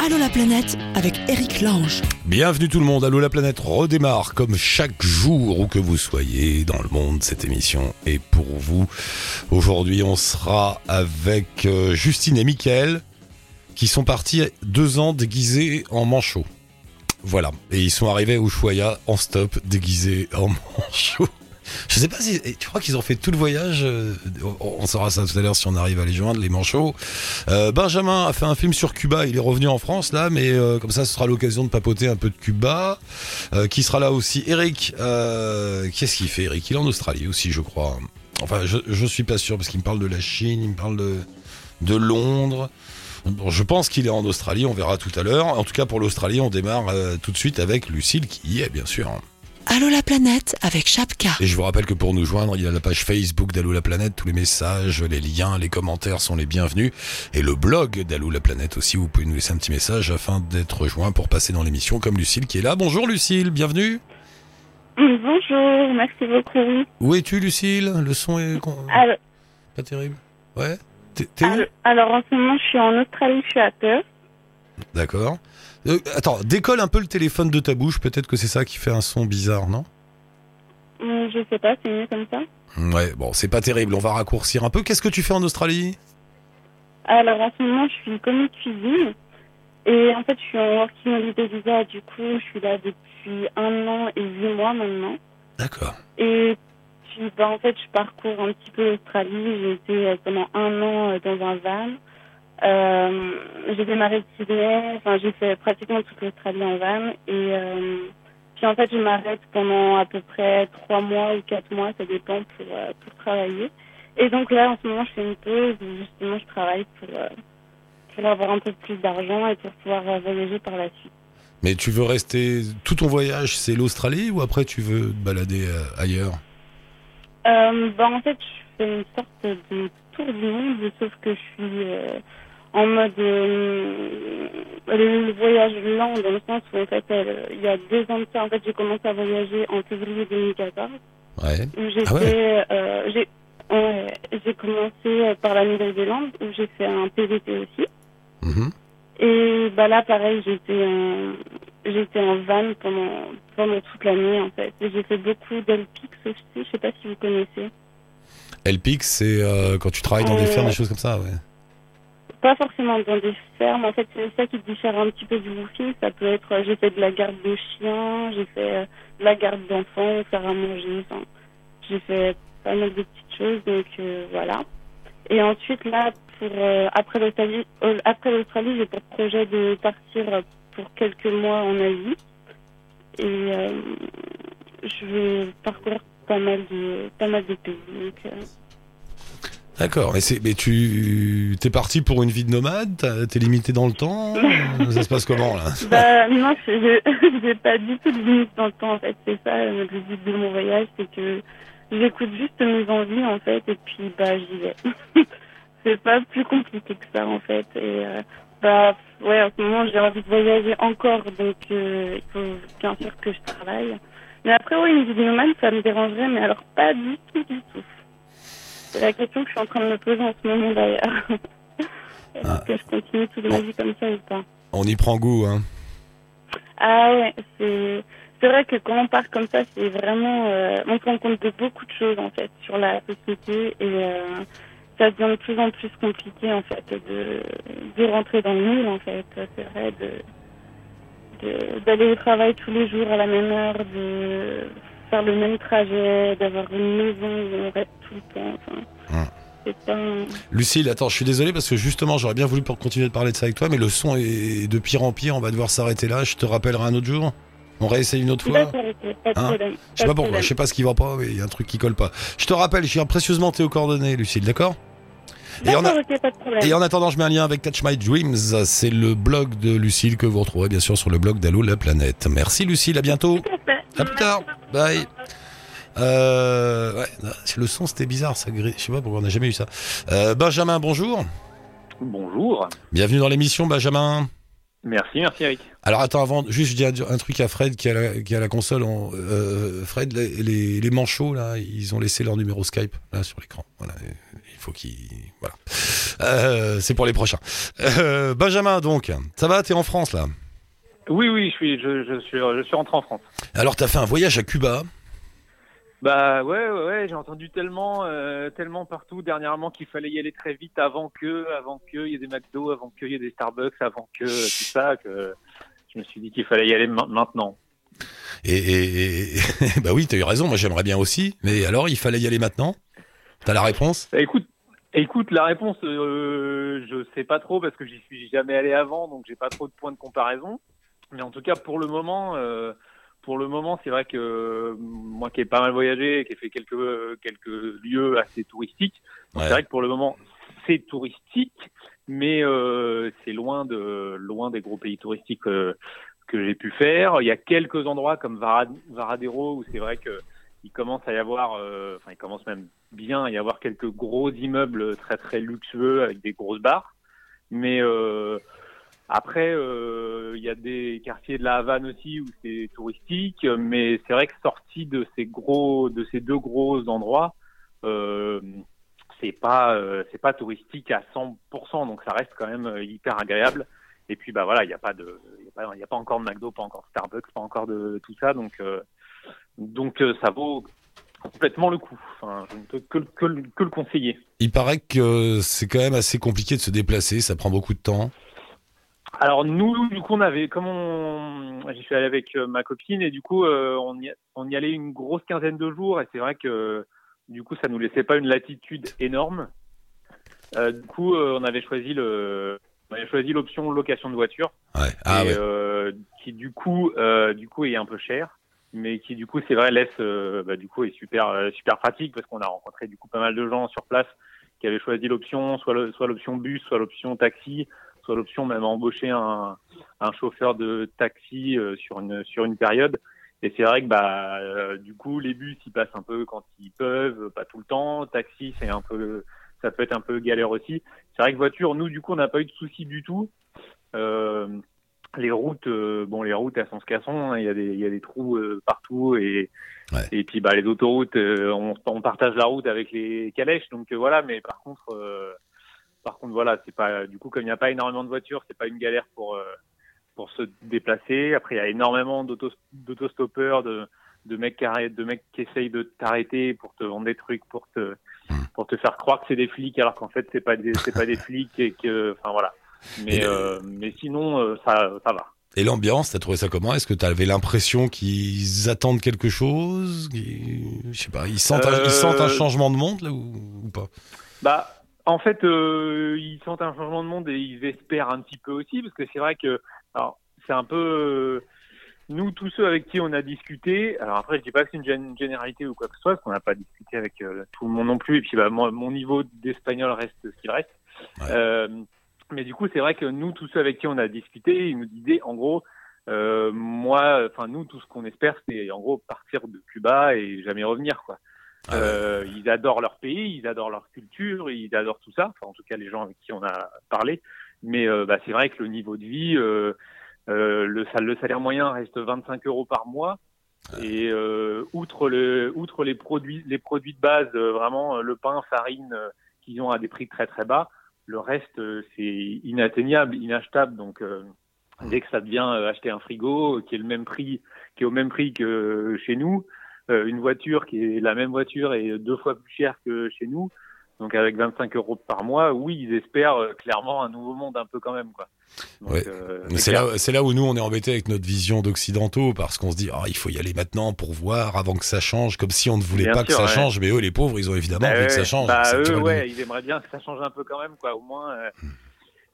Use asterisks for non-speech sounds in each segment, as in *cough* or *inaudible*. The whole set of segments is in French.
Allô la planète avec Eric Lange. Bienvenue tout le monde, Allô la planète redémarre comme chaque jour où que vous soyez dans le monde, cette émission est pour vous. Aujourd'hui on sera avec euh, Justine et Mickaël qui sont partis deux ans déguisés en manchots. Voilà, et ils sont arrivés au Choya en stop déguisés en *laughs* manchots. Je sais pas si tu crois qu'ils ont fait tout le voyage. euh, On saura ça tout à l'heure si on arrive à les joindre, les manchots. Euh, Benjamin a fait un film sur Cuba. Il est revenu en France là, mais euh, comme ça, ce sera l'occasion de papoter un peu de Cuba. Qui sera là aussi? Eric. Qu'est-ce qu'il fait, Eric? Il est en Australie aussi, je crois. Enfin, je, suis pas sûr parce qu'il me parle de la Chine, il me parle de de Londres. Je pense qu'il est en Australie. On verra tout à l'heure. En tout cas, pour l'Australie, on démarre tout de suite avec Lucille qui y est, bien sûr. Allô la planète avec Chapka. Et je vous rappelle que pour nous joindre, il y a la page Facebook d'Allo la planète, tous les messages, les liens, les commentaires sont les bienvenus. Et le blog d'Allo la planète aussi, vous pouvez nous laisser un petit message afin d'être rejoint pour passer dans l'émission comme Lucille qui est là. Bonjour Lucille, bienvenue. Bonjour, merci beaucoup. Où es-tu Lucille? Le son est con- Alors, pas terrible Ouais T'es t'es où? Alors, alors, en ce moment, je suis en Australie, je suis à Perth. D'accord. Euh, attends, décolle un peu le téléphone de ta bouche, peut-être que c'est ça qui fait un son bizarre, non? Hum, Je sais pas, c'est mieux comme ça. Ouais, bon, c'est pas terrible, on va raccourcir un peu. Qu'est-ce que tu fais en Australie? Alors, en ce moment, je suis commis de cuisine. Et en fait, je suis en working holiday visa. Du coup, je suis là depuis un an et huit mois maintenant. D'accord. Et puis, bah, en fait, je parcours un petit peu l'Australie. J'ai été euh, pendant un an euh, dans un van. Euh, j'ai démarré de Sydney. Enfin, j'ai fait pratiquement toute l'Australie en van. Et euh, puis, en fait, je m'arrête pendant à peu près trois mois ou quatre mois. Ça dépend pour, euh, pour travailler. Et donc là, en ce moment, je fais une pause où justement, je travaille pour, euh, pour avoir un peu plus d'argent et pour pouvoir voyager par la suite. Mais tu veux rester tout ton voyage, c'est l'Australie ou après tu veux te balader ailleurs? Bah, en fait, je fais une sorte de tour du monde, sauf que je suis en mode euh, le, voyage lent, dans le sens où, en fait, euh, il y a deux ans de ça, en fait, j'ai commencé à voyager en février 2014, Ouais. où j'ai Ah ouais. euh, j'ai ouais, j'ai commencé euh, par la Nouvelle-Zélande, où j'ai fait un PVT aussi. Mhm. Et bah là, pareil, j'étais en, j'étais en van pendant, pendant toute l'année, en fait. Et j'ai fait beaucoup d'Elpix aussi, je sais pas si vous connaissez. LPX, c'est euh, quand tu travailles dans des Euh, fermes, des choses comme ça, ouais. Pas forcément dans des fermes, en fait, c'est ça qui diffère un petit peu du woofing. Ça peut être, euh, j'ai fait de la garde de chiens, j'ai fait euh, de la garde d'enfants, faire à manger, j'ai fait pas mal de petites choses, donc euh, voilà. Et ensuite, là, pour, après l'Australie, après l'Australie, j'ai pour projet de partir pour quelques mois en Asie. Et je vais parcourir pas mal de, pas mal de pays. D'accord. Mais, tu t'es parti pour une vie de nomade? T'es limité dans le temps? *laughs* Ça se passe comment là? Bah non, je *laughs* j'ai pas du tout de limite dans le temps en fait. C'est ça euh, le but de mon voyage, c'est que j'écoute juste mes envies en fait et puis bah j'y vais. *laughs* c'est pas plus compliqué que ça en fait. Et euh, bah ouais, en ce moment j'ai envie de voyager encore, donc euh, il faut bien sûr que je travaille. Mais après oui, une vie de nomade, ça me dérangerait, mais alors pas du tout du tout. C'est la question que je suis en train de me poser en ce moment d'ailleurs. *laughs* Est-ce Ah. que je continue toute ma vie comme ça ou pas On y prend goût, hein. ah ouais, c'est c'est vrai que quand on part comme ça, c'est vraiment euh, on se rend compte de beaucoup de choses en fait sur la société et euh, ça devient de plus en plus compliqué en fait de de rentrer dans le moule en fait. C'est vrai de de- d'aller au travail tous les jours à la même heure, de faire le même trajet, d'avoir une maison où on reste tout le temps. Enfin, c'est pas Lucille, attends, je suis désolé parce que justement, j'aurais bien voulu pour continuer de parler de ça avec toi, mais le son est de pire en pire. On va devoir s'arrêter là. Je te rappellerai un autre jour. On réessaye une autre fois. Pas de Hein. Je sais pas pourquoi, je sais pas ce qui va pas, mais il y a un truc qui colle pas. Je te rappelle, j'ai précieusement tes coordonnées, Lucille, d'accord? Et en, a- pas de et en attendant, je mets un lien avec Touch My Dreams. C'est le blog de Lucille que vous retrouverez bien sûr sur le blog d'Allo la planète. Merci Lucille, à bientôt. À plus tard. Bye. Euh, ouais, le son c'était bizarre, ça grille. Je sais pas pourquoi on n'a jamais eu ça. Euh, Benjamin, bonjour. Bonjour. Bienvenue dans l'émission, Benjamin. Merci, merci Eric. Alors attends, avant, juste je dis un, truc à Fred qui a la, qui a la console. Euh, Fred, les, les, les manchots là, ils ont laissé leur numéro Skype là sur l'écran. Voilà, il faut qu'ils, voilà. Euh, c'est pour les prochains. Euh, Benjamin, donc, ça va T'es en France là? Oui, oui, je suis, je, je suis, je suis rentré en France. Alors t'as fait un voyage à Cuba? Bah ouais, ouais, ouais j'ai entendu tellement, euh, tellement partout dernièrement qu'il fallait y aller très vite avant que, avant qu'il y ait des McDo, avant qu'il y ait des Starbucks, avant que tout ça, que je me suis dit qu'il fallait y aller ma- maintenant. Et, et, et- *laughs* bah oui, t'as eu raison. Moi, j'aimerais bien aussi. Mais alors, il fallait y aller maintenant? T'as la réponse? Bah, écoute, écoute, la réponse, euh, je sais pas trop parce que j'y suis jamais allé avant, donc j'ai pas trop de points de comparaison. Mais en tout cas, pour le moment, euh, pour le moment, c'est vrai que euh, moi qui ai pas mal voyagé, qui ai fait quelques quelques lieux assez touristiques, Ouais. c'est vrai que pour le moment, c'est touristique, mais euh, c'est loin de loin des gros pays touristiques euh, que j'ai pu faire. Il y a quelques endroits comme Vara- Varadero où c'est vrai que il commence à y avoir, euh, enfin il commence même bien à y avoir quelques gros immeubles très très luxueux avec des grosses barres. Mais euh, après, euh, il y a des quartiers de la Havane aussi où c'est touristique, mais c'est vrai que sorti de ces deux gros endroits, euh, c'est pas, euh, pas touristique à 100%, donc ça reste quand même hyper agréable. Et puis bah voilà, il n'y a pas de, il a a pas encore de McDo, pas encore Starbucks, pas encore de tout ça, donc donc ça vaut complètement le coup. Je ne peux que le conseiller. Il paraît que c'est quand même assez compliqué de se déplacer. Ça prend beaucoup de temps. Alors nous, du coup, on avait, comme on, j'y suis allé avec euh, ma copine et du coup, euh, on, y, on y allait une grosse quinzaine de jours et c'est vrai que du coup, ça nous laissait pas une latitude énorme. Euh, du coup, euh, on avait choisi le, on avait choisi l'option location de voiture, Ouais. Ah et, ouais. euh, qui du coup, euh, du coup, est un peu cher, mais qui du coup, c'est vrai, laisse, bah, du coup, est super, super pratique parce qu'on a rencontré du coup pas mal de gens sur place qui avaient choisi l'option, soit le- soit l'option bus, soit l'option taxi, l'option même embaucher un, un chauffeur de taxi euh, sur une sur une période. Et c'est vrai que bah euh, du coup les bus ils passent un peu quand ils peuvent, pas tout le temps. Taxi c'est un peu ça peut être un peu galère aussi. C'est vrai que voiture nous du coup on n'a pas eu de soucis du tout. Euh, les routes euh, bon les routes elles sont se cassons, hein. il y a des il y a des trous euh, partout et Ouais. et puis bah les autoroutes euh, on, on partage la route avec les calèches donc voilà mais par contre par contre, voilà, c'est pas du coup comme il n'y a pas énormément de voitures, c'est pas une galère pour euh, pour se déplacer. Après, il y a énormément d'auto- d'autostoppeurs, de de mecs qui arrêtent, de mecs qui essayent de t'arrêter pour te vendre des trucs, pour te pour te faire croire que c'est des flics alors qu'en fait c'est pas des c'est pas des flics et que enfin voilà. Mais euh, mais sinon euh, ça ça va. Et l'ambiance, t'as trouvé ça comment? Est-ce que t'avais l'impression qu'ils attendent quelque chose? Je sais pas, ils sentent, un, Euh, ils sentent un changement de monde là ou, ou pas? Bah, en fait, euh, ils sentent un changement de monde et ils espèrent un petit peu aussi, parce que c'est vrai que, alors, c'est un peu, euh, nous, tous ceux avec qui on a discuté, alors après, je dis pas que c'est une gén- généralité ou quoi que ce soit, parce qu'on n'a pas discuté avec euh, tout le monde non plus, et puis bah, mon niveau d'espagnol reste ce qu'il reste. Ouais. Mais du coup, c'est vrai que nous, tous ceux avec qui on a discuté, ils nous disaient, en gros, moi, enfin, nous, tout ce qu'on espère, c'est en gros partir de Cuba et jamais revenir, quoi. Ah ouais. Euh, ils adorent leur pays, ils adorent leur culture, ils adorent tout ça. Enfin, en tout cas, les gens avec qui on a parlé. Mais euh, bah, c'est vrai que le niveau de vie, euh, euh, le, le salaire moyen reste 25 euros par mois. Et euh, outre le, outre les produits, les produits de base, euh, vraiment le pain, farine, euh, qu'ils ont à des prix très très bas, le reste euh, c'est inatteignable, inachetable. Donc euh, dès que ça devient acheter un frigo qui est le même prix, qui est au même prix que chez nous, une voiture qui est la même voiture et deux fois plus chère que chez nous. Donc avec 25 euros par mois, oui, ils espèrent euh, clairement un nouveau monde un peu quand même quoi. Donc, Ouais. euh, C'est là, c'est là où nous on est embêtés avec notre vision d'occidentaux parce qu'on se dit ah il faut y aller maintenant pour voir avant que ça change comme si on ne voulait Bien pas que ça ouais. change mais eux les pauvres ils ont évidemment Bah envie que ça change. Bah eux, ouais, ils aimeraient bien que ça change un peu quand même, quoi. Au moins, euh,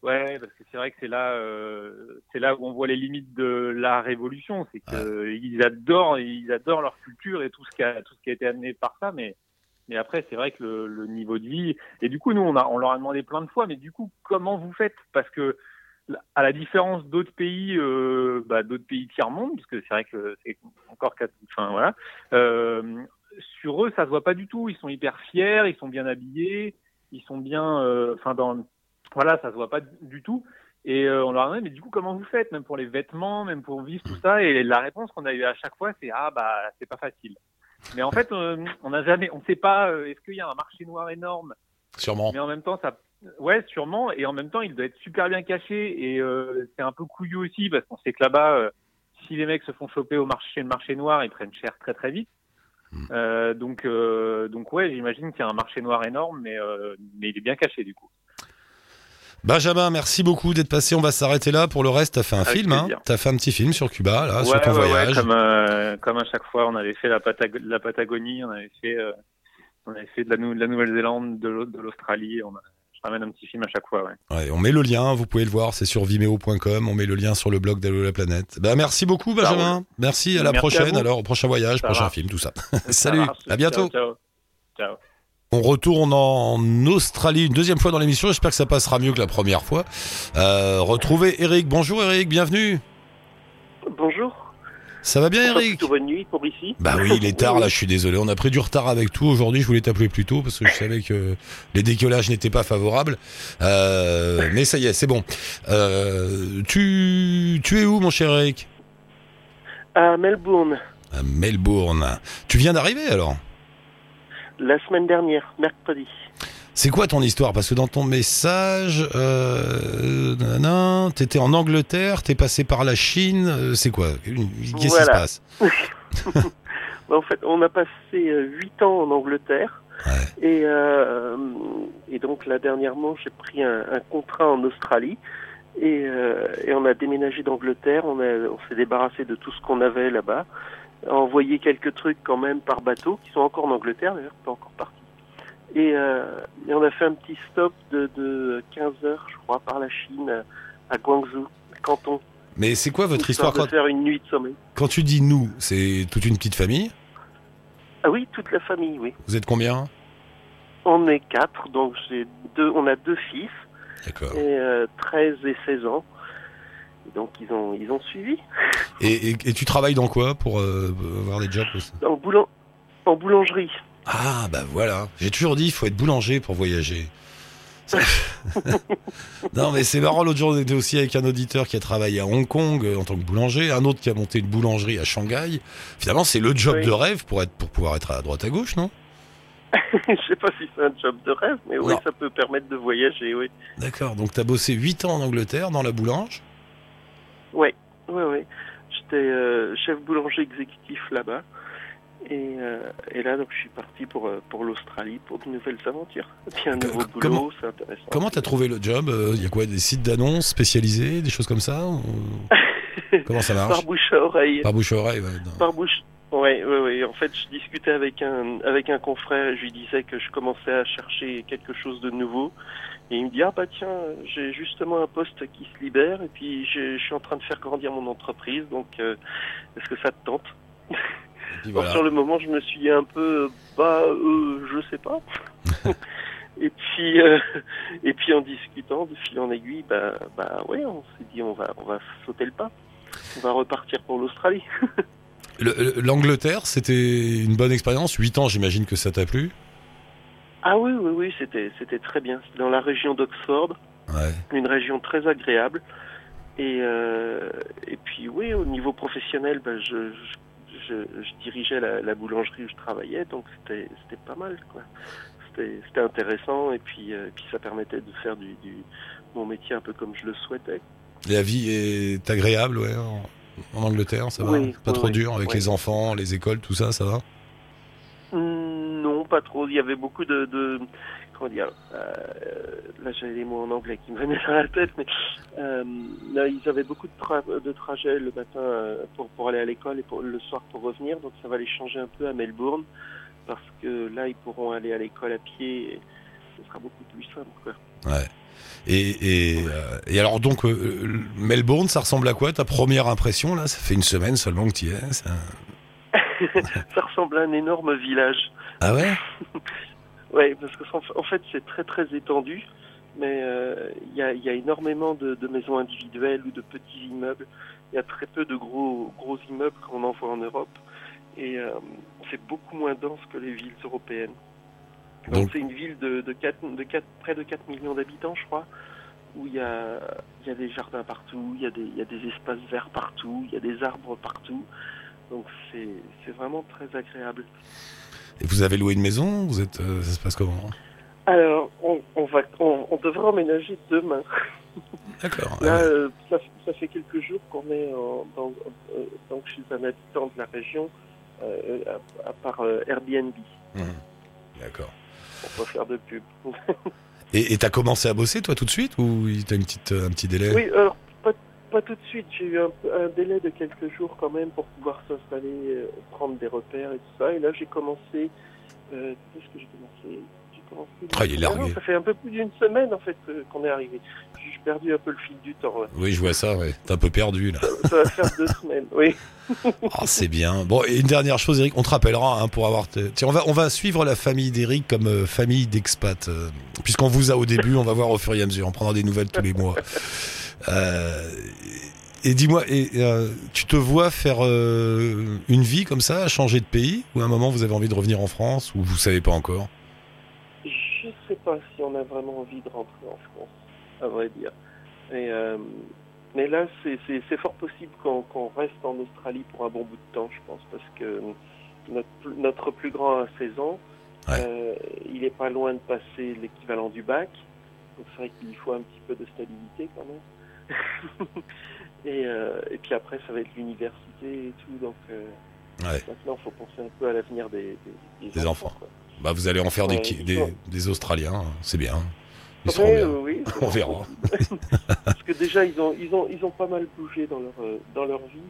ouais, parce que c'est vrai que c'est là, euh, c'est là où on voit les limites de la révolution. C'est que ils adorent, ils adorent leur culture et tout ce qui a, tout ce qui a été amené par ça, mais mais après, c'est vrai que le, le niveau de vie. Et du coup, nous, on a, on leur a demandé plein de fois, mais du coup, comment vous faites? Parce que à la différence d'autres pays, euh, bah, d'autres pays tiers monde, parce que c'est vrai que c'est encore quatre, enfin voilà. Euh, sur eux, ça se voit pas du tout. Ils sont hyper fiers, ils sont bien habillés, ils sont bien, euh, enfin dans, voilà, ça se voit pas du tout. Et euh, on leur a demandé, mais du coup, comment vous faites, même pour les vêtements, même pour vivre, tout ça? Et la réponse qu'on a eue à chaque fois, c'est ah bah c'est pas facile. Mais en fait, euh, on n'a jamais, on sait pas, euh, est-ce qu'il y a un marché noir énorme? Sûrement. Mais en même temps, ça, ouais, sûrement. Et en même temps, il doit être super bien caché. Et euh, c'est un peu couillu aussi parce qu'on sait que là-bas, si les mecs se font choper au marché, le marché noir, ils prennent cher très très vite. Hmm. Donc, donc ouais, j'imagine qu'il y a un marché noir énorme, mais mais il est bien caché du coup. Benjamin, merci beaucoup d'être passé. On va s'arrêter là. Pour le reste, t'as fait un Avec film. Hein. T'as fait un petit film sur Cuba, là, sur ton ouais, ouais, voyage. comme euh, comme à chaque fois, on avait fait la, Patag- la Patagonie, on avait fait euh, on avait fait de la, Nou- de la Nouvelle-Zélande, de l'au- de l'Australie. On a- Je ramène un petit film à chaque fois. Ouais. Ouais, on met le lien, vous pouvez le voir, c'est sur vimeo.com. On met le lien sur le blog d'Allo la planète. Bah, merci beaucoup, Benjamin. Merci, à la Merci prochaine. Alors, au prochain voyage, Ça prochain va. film, tout ça. *laughs* Ça Salut, à bientôt. Ciao, ciao. Ciao. On retourne en Australie une deuxième fois dans l'émission. J'espère que ça passera mieux que la première fois. Euh, retrouver Eric. Bonjour Eric, bienvenue. Bonjour. Ça va bien Eric Plutôt bonne nuit pour ici. Bah oui, il est tard là, je suis désolé. On a pris du retard avec tout. Aujourd'hui, je voulais t'appeler plus tôt parce que je savais que les décollages n'étaient pas favorables. Euh, mais ça y est, c'est bon. Euh, tu, tu es où mon cher Eric? À Melbourne, À Melbourne. Tu viens d'arriver alors? La semaine dernière, mercredi. C'est quoi ton histoire? Parce que dans ton message, euh, nanana, t'étais en Angleterre, t'es passé par la Chine, euh, c'est quoi? Qu'est-ce qui se passe? *laughs* En fait, on a passé euh, huit ans en Angleterre. Ouais. Et, euh, et donc là, dernièrement, j'ai pris un, un contrat en Australie. Et, euh, et on a déménagé d'Angleterre. On, a- on s'est débarrassé de tout ce qu'on avait là-bas. Envoyé quelques trucs quand même par bateau, qui sont encore en Angleterre d'ailleurs, pas encore partis. Et, euh, et on a fait un petit stop de, de 15 heures, je crois, par la Chine, à Guangzhou, Canton. Mais c'est quoi votre histoire de quand, faire une nuit de sommeil. quand tu dis nous C'est toute une petite famille Ah oui, toute la famille, oui. Vous êtes combien On est quatre, donc j'ai deux, on a deux fils, D'accord. et euh, 13 et 16 ans. Donc ils ont, ils ont suivi. Et, et- et tu travailles dans quoi pour euh, avoir des jobs aussi En, boulan en boulangerie. Ah bah voilà, j'ai toujours dit il faut être boulanger pour voyager. *laughs* Non mais c'est marrant, l'autre jour on était aussi avec un auditeur qui a travaillé à Hong Kong euh, en tant que boulanger, un autre qui a monté une boulangerie à Shanghai. Finalement c'est le job Oui. de rêve pour, être, pour pouvoir être à droite à gauche, non? *laughs* Je sais pas si c'est un job de rêve, mais oui, Non. ça peut permettre de voyager, oui. D'accord, donc t'as bossé 8 ans en Angleterre dans la boulange Oui, oui, oui. J'étais euh, chef boulanger exécutif là-bas. Et, euh, et là, donc, je suis parti pour, euh, pour l'Australie pour de nouvelles aventures. Et puis un nouveau boulot, c'est intéressant. Comment t'as trouvé le job Il y a quoi Des sites d'annonces spécialisés, des choses comme ça *laughs* Comment ça marche? Par bouche à oreille. Par bouche à oreille, ouais. Par bouche. Oui, oui, oui. En fait, je discutais avec un avec un confrère et je lui disais que je commençais à chercher quelque chose de nouveau. Et il me dit ah bah tiens, j'ai justement un poste qui se libère et puis je, je suis en train de faire grandir mon entreprise, donc euh, est-ce que ça te tente? Voilà. Sur le moment, je me suis dit un peu bah euh, je sais pas. *laughs* et puis euh, et puis en discutant de fil en aiguille, bah bah ouais, on s'est dit on va on va sauter le pas. On va repartir pour l'Australie. *laughs* Le- le- L'Angleterre, c'était une bonne expérience. 8 ans, j'imagine que ça t'a plu. Ah oui, oui, oui, c'était, c'était très bien. C'était dans la région d'Oxford, Ouais. une région très agréable. Et, euh, et puis oui, au niveau professionnel, ben, je, je, je, je dirigeais la, la boulangerie où je travaillait, donc c'était, c'était pas mal. Quoi. C'était, c'était intéressant et puis, euh, puis ça permettait de faire du, du, mon métier un peu comme je le souhaitais. La vie est agréable, ouais, en Angleterre, ça va Oui, Pas oui, trop oui, dur avec les enfants, les écoles, tout ça, ça va Hmm, Non, pas trop. Il y avait beaucoup de, de comment dire euh, Là, j'avais les mots en anglais qui me venaient dans la tête, mais euh, là, ils avaient beaucoup de, tra- de trajets le matin euh, pour pour aller à l'école et pour le soir pour revenir. Donc, ça va les changer un peu à Melbourne parce que là, ils pourront aller à l'école à pied. Et ce sera beaucoup plus simple. Quoi. Ouais. Et, et, euh, et alors donc, euh, Melbourne, ça ressemble à quoi ta première impression là? Ça fait une semaine seulement que tu y es. ça- *laughs* ça ressemble à un énorme village. Ah ouais? *laughs* Oui, parce que en fait c'est très très étendu, mais euh, il y, a, il y a énormément de, de maisons individuelles ou de petits immeubles. Il y a très peu de gros gros immeubles qu'on en voit en Europe, et c'est beaucoup moins dense que les villes européennes. Donc c'est une ville de, de, 4, de 4, près de 4 millions d'habitants, je crois. où il y a, il y a des jardins partout, il y, a des, il y a des espaces verts partout, il y a des arbres partout. Donc c'est vraiment très agréable. Et vous avez loué une maison Vous êtes, euh, ça se passe comment? Alors, on, on va, on, on devrait emménager demain. D'accord. Là, ouais. euh, ça, ça fait quelques jours qu'on est en, dans, euh, donc suis un habitant de la région, euh, à, à part euh, Airbnb. Mhm. D'accord. On peut faire de pub. *laughs* Et et t'as commencé à bosser toi tout de suite ou t'as une petite, un petit délai? Oui, alors pas, pas tout de suite. J'ai eu un, un délai de quelques jours quand même pour pouvoir s'installer, euh, prendre des repères et tout ça. Et là, j'ai commencé. Euh, Qu'est-ce que j'ai commencé? Ah, il est largué. non, ça fait un peu plus d'une semaine en fait euh, qu'on est arrivé. J'ai perdu un peu le fil du temps. Oui, je vois ça, ouais. T'es un peu perdu là. Ça va faire deux semaines. Oui. *laughs* Ah, c'est bien. Bon, et une dernière chose, Eric, on te rappellera hein, pour avoir. te- Tiens, on va, on va suivre la famille d'Eric comme euh, famille d'expat. euh, Puisqu'on vous a au début, on va voir au fur et à mesure. On prendra des nouvelles tous les mois. Euh, et dis-moi, et, euh, tu te vois faire euh, une vie comme ça, changer de pays Ou à un moment vous avez envie de revenir en France Ou vous savez pas encore? Pas si on a vraiment envie de rentrer en France, à vrai dire. Et, euh, mais là, c'est- fort possible qu'on reste en Australie pour un bon bout de temps, je pense, parce que notre, pl- notre plus grand a 16 ans. Ouais. Euh, il est pas loin de passer l'équivalent du bac. Donc c'est vrai qu'il faut un petit peu de stabilité quand même. *laughs* et, euh, et puis après, ça va être l'université et tout. Donc euh, Ouais. maintenant, il faut penser un peu à l'avenir des, des, Des enfants. Bah, vous allez en faire des, Australiens, hein. c'est bien. Ils seront bien. euh, oui, *laughs* On verra. Parce que déjà, ils ont, ils ont, ils ont pas mal bougé dans leur, euh, dans leur vie.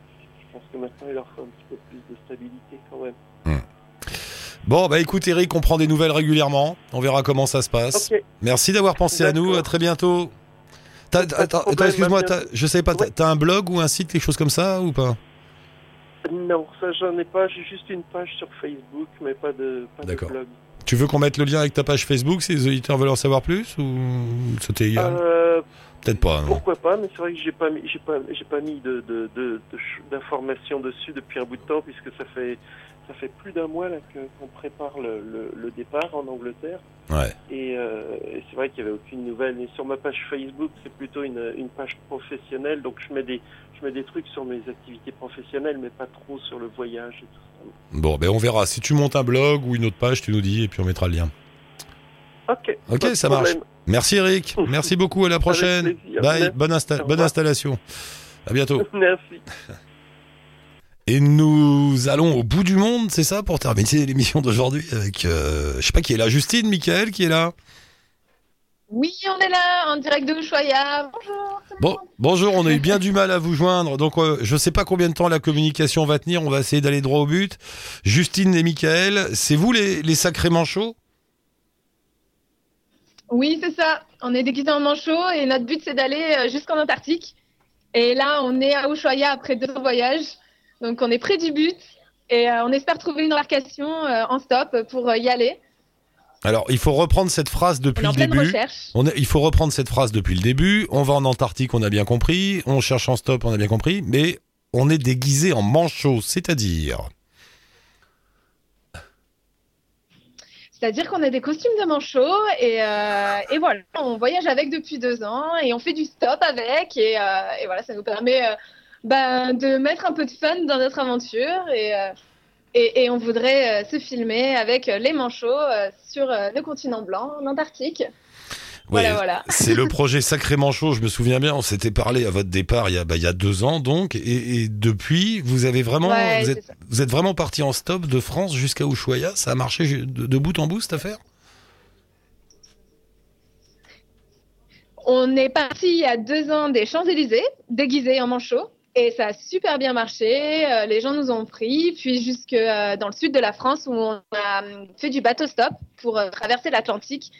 Je pense que maintenant, il leur faut un petit peu plus de stabilité quand même. Bon, bah écoute Eric, on prend des nouvelles régulièrement. On verra comment ça se passe. Merci d'avoir pensé à nous. À très bientôt. Attends, excuse-moi, je savais pas, Ouais. t'as un blog ou un site, quelque chose comme ça ou pas? Non, ça, j'en ai pas. J'ai juste une page sur Facebook, mais pas de, pas de blog. Tu veux qu'on mette le lien avec ta page Facebook si les auditeurs veulent en savoir plus ou c'était Euh, Peut-être pas. Non. pourquoi pas, mais c'est vrai que j'ai pas mis, j'ai pas, j'ai pas mis de, de, de, de d'informations dessus depuis un bout de temps, puisque ça fait, ça fait plus d'un mois là qu'on prépare le, le, le départ en Angleterre. Ouais. Et, euh, et c'est vrai qu'il n'y avait aucune nouvelle. Et sur ma page Facebook, c'est plutôt une, une page professionnelle, donc je mets des, je mets des trucs sur mes activités professionnelles, mais pas trop sur le voyage et tout ça. Bon, ben on verra. Si tu montes un blog ou une autre page, tu nous dis et puis on mettra le lien. Ok. Ok, ça marche. Merci Eric. *laughs* Merci beaucoup. À la prochaine. Bye. Bonne, insta- bonne installation. À bientôt. *laughs* Merci. *laughs* Et nous allons au bout du monde, c'est ça, pour terminer *laughs* l'émission d'aujourd'hui avec, euh, je sais pas qui est là, Justine, Michael qui est là? Oui, on est là, en direct de Ushuaïa. Bonjour. Bon, bonjour, on a eu bien du mal à vous joindre, donc euh, je sais pas combien de temps la communication va tenir, on va essayer d'aller droit au but. Justine et Michael, c'est vous les, les sacrés manchots? Oui, c'est ça. On est déguisés en manchot et notre but, c'est d'aller euh, jusqu'en Antarctique. Et là, on est à Ushuaïa après deux voyages. Donc, on est près du but et euh, on espère trouver une embarcation euh, en stop pour euh, y aller. Alors, il faut reprendre cette phrase On depuis en le début. recherche. On est- il faut reprendre cette phrase depuis le début. On va en Antarctique, on a bien compris. On cherche en stop, on a bien compris. Mais on est déguisé en manchot, c'est-à-dire... C'est-à-dire qu'on a des costumes de manchot et, euh, et voilà, on voyage avec depuis deux ans et on fait du stop avec et, euh, et voilà, ça nous permet ben, de mettre un peu de fun dans notre aventure et, euh, et, et on voudrait euh, se filmer avec euh, les manchots sur le continent blanc, en Antarctique. Voilà, Ouais, voilà. *laughs* C'est le projet Sacré Manchot, je me souviens bien, on s'était parlé à votre départ il y a, bah, il y a deux ans donc, et, et depuis, vous avez vraiment, Ouais, vous, êtes, ça. vous êtes vraiment parti en stop de France jusqu'à Ushuaïa, ça a marché de, de bout en bout cette affaire? On est parti il y a deux ans des Champs-Élysées, déguisés en manchots. Et ça a super bien marché. euh, les gens nous ont pris, puis jusque euh, dans le sud de la France où on a euh, fait du bateau stop pour euh, traverser l'Atlantique.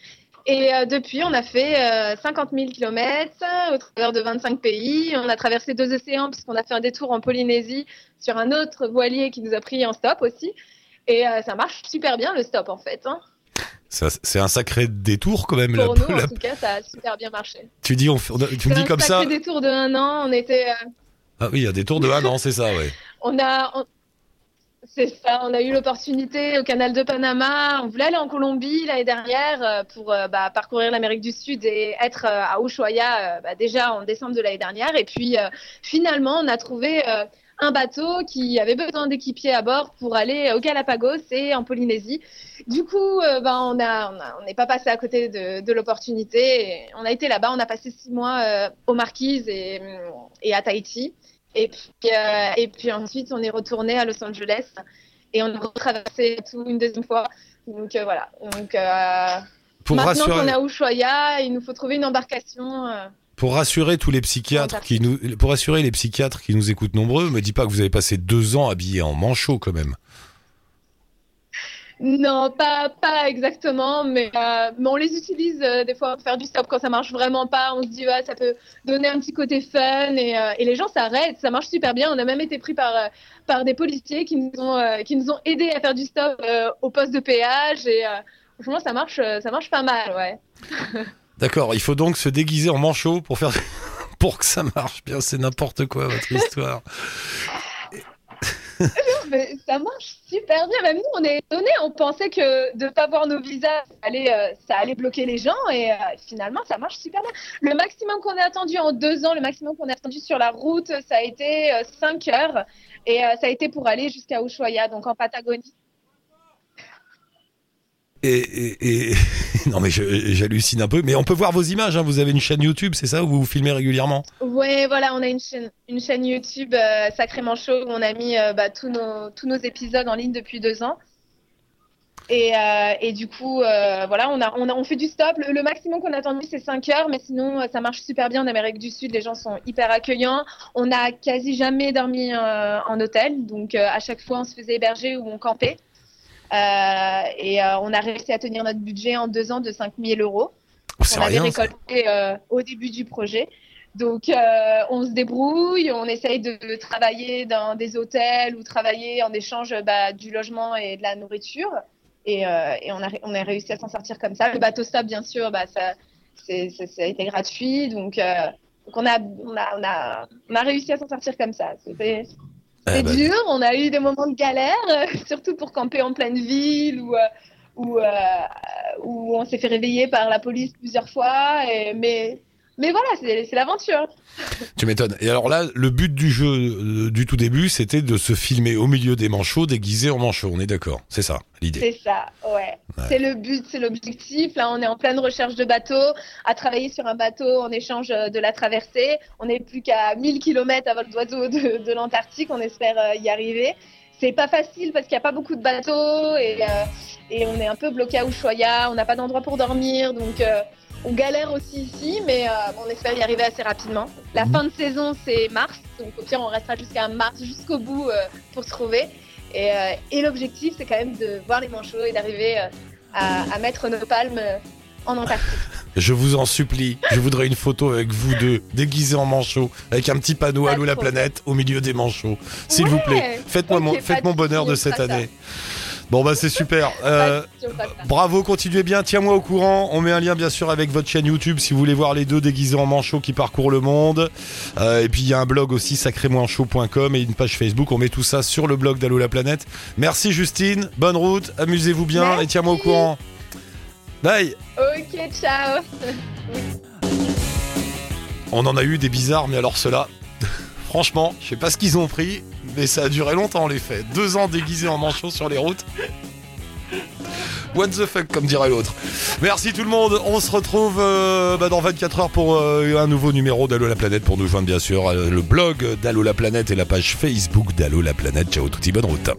Et depuis, on a fait euh, 50 000 km au travers de 25 pays. On a traversé deux océans puisqu'on a fait un détour en Polynésie sur un autre voilier qui nous a pris en stop aussi. Et ça marche super bien le stop en fait. hein. C'est un sacré détour quand même. la- Pour nous, la- en tout cas, ça a super bien marché. tu dis, on, on tu me dis un comme ça. sacré détour de un an. On était, euh, Ah oui, il y a des tours de un an, c'est ça, ouais. *laughs* on a, C'est ça, on a eu l'opportunité au canal de Panama. On voulait aller en Colombie l'année dernière euh, pour euh, bah, parcourir l'Amérique du Sud et être euh, à Ushuaia bah, déjà en décembre de l'année dernière. Et puis finalement, on a trouvé un bateau qui avait besoin d'équipiers à bord pour aller au Galapagos et en Polynésie. Du coup, bah, on on n'est pas passé à côté de, l'opportunité. On a été là-bas, on a passé six mois aux Marquises et, et à Tahiti. Et puis, euh, et puis ensuite, on est retourné à Los Angeles et on a retraversé tout une deuxième fois. Donc euh, voilà. Donc, euh, pour maintenant rassurer... qu'on est à Ushuaia, il nous faut trouver une embarcation. Pour rassurer tous les psychiatres qui nous, pour rassurer les psychiatres qui nous écoutent nombreux, me dis pas que vous avez passé deux ans habillé en manchot quand même. Non, pas, pas exactement, mais, euh, mais on les utilise euh, des fois pour faire du stop quand ça marche vraiment pas. On se dit, ouais, ça peut donner un petit côté fun et, euh, et les gens s'arrêtent. Ça marche super bien. On a même été pris par, par des policiers qui nous ont, qui nous ont aidés à faire du stop au poste de péage et franchement, ça marche, ça marche pas mal, ouais. *laughs* D'accord, il faut donc se déguiser en manchot pour faire *laughs* pour que ça marche bien. C'est n'importe quoi votre *laughs* histoire. ça marche super bien. Même nous, on est étonnés. On pensait que de ne pas voir nos visas, ça allait, euh, ça allait bloquer les gens. Et euh, finalement, ça marche super bien. Le maximum qu'on a attendu en deux ans, le maximum qu'on a attendu sur la route, ça a été 5 euh, heures. Et ça a été pour aller jusqu'à Ushuaia, donc en Patagonie. Et, *laughs* non mais j'hallucine un peu, mais on peut voir vos images. Hein. Vous avez une chaîne YouTube, c'est ça où vous vous filmez régulièrement? Ouais, voilà, on a une chaîne, une chaîne YouTube euh, sacrément chaud où on a mis euh, bah, tous nos tous nos épisodes en ligne depuis deux ans. Et, euh, du coup, voilà, on a, on a on fait du stop. Le, maximum qu'on a attendu c'est 5 heures, mais sinon ça marche super bien en Amérique du Sud. Les gens sont hyper accueillants. On a quasi jamais dormi en hôtel, donc à chaque fois on se faisait héberger ou on campait. Euh, et euh, on a réussi à tenir notre budget en deux ans de 5 000 euros. Oh, on avait récolté euh, au début du projet. Donc, on se débrouille, on essaye de, travailler dans des hôtels ou travailler en échange bah, du logement et de la nourriture. Et, et on, a, on, a, réussi à s'en sortir comme ça. Le bateau stop, bien sûr, bah, ça, ça, a été gratuit. Donc, donc on, a, on, a, on, a, on a réussi à s'en sortir comme ça. C'était c'est eh ben. dur, on a eu des moments de galère, euh, *laughs* surtout pour camper en pleine ville ou, euh, euh, où, on s'est fait réveiller par la police plusieurs fois. Et, mais mais voilà, c'est l'aventure. *laughs* Tu m'étonnes. Et alors là, le but du jeu euh, du tout début, c'était de se filmer au milieu des manchots, déguisé en manchot. On est d'accord C'est ça, l'idée. C'est ça, ouais. C'est le but, c'est l'objectif. Là, on est en pleine recherche de bateau, à travailler sur un bateau en échange de la traversée. On n'est plus qu'à 1000 km à vol d'oiseau de, de l'Antarctique. On espère euh, y arriver. C'est pas facile parce qu'il n'y a pas beaucoup de bateaux et, euh, et on est un peu bloqué à Ushuaia. On n'a pas d'endroit pour dormir, donc on galère aussi ici, mais euh, on espère y arriver assez rapidement. La mhm. fin de saison, c'est mars, donc au pire, on restera jusqu'à mars, jusqu'au bout euh, pour se trouver. Euh, et, l'objectif, c'est quand même de voir les manchots et d'arriver à, mettre nos palmes en Antarctique. Je vous en supplie, je voudrais une photo avec vous deux, déguisés en manchots, avec un petit panneau à la planète au milieu des manchots. S'il vous plaît, faites-moi mon, faites mon bonheur de cette année. Bon bah c'est super. *laughs* Euh, bravo, continuez bien. Tiens-moi au courant. On met un lien bien sûr avec votre chaîne YouTube si vous voulez voir les deux déguisés en manchot qui parcourent le monde. Euh, et puis il y a un blog aussi sacrémoinchaud.com et une page Facebook. On met tout ça sur le blog d'Allo la planète. Merci Justine. Bonne route. Amusez-vous bien et tiens-moi au courant. Bye. Ok, ciao. On en a eu des bizarres, mais alors cela, franchement, je sais pas ce qu'ils ont pris mais ça a duré longtemps les faits. Deux ans déguisés en manchot sur les routes. What the fuck, comme dirait l'autre. Merci tout le monde. On se retrouve euh, bah, dans 24 heures pour euh, un nouveau numéro d'Allo la planète. Pour nous joindre, bien sûr, euh, le blog d'Allo la planète et la page Facebook d'Allo la planète. Ciao, touti, bonne route.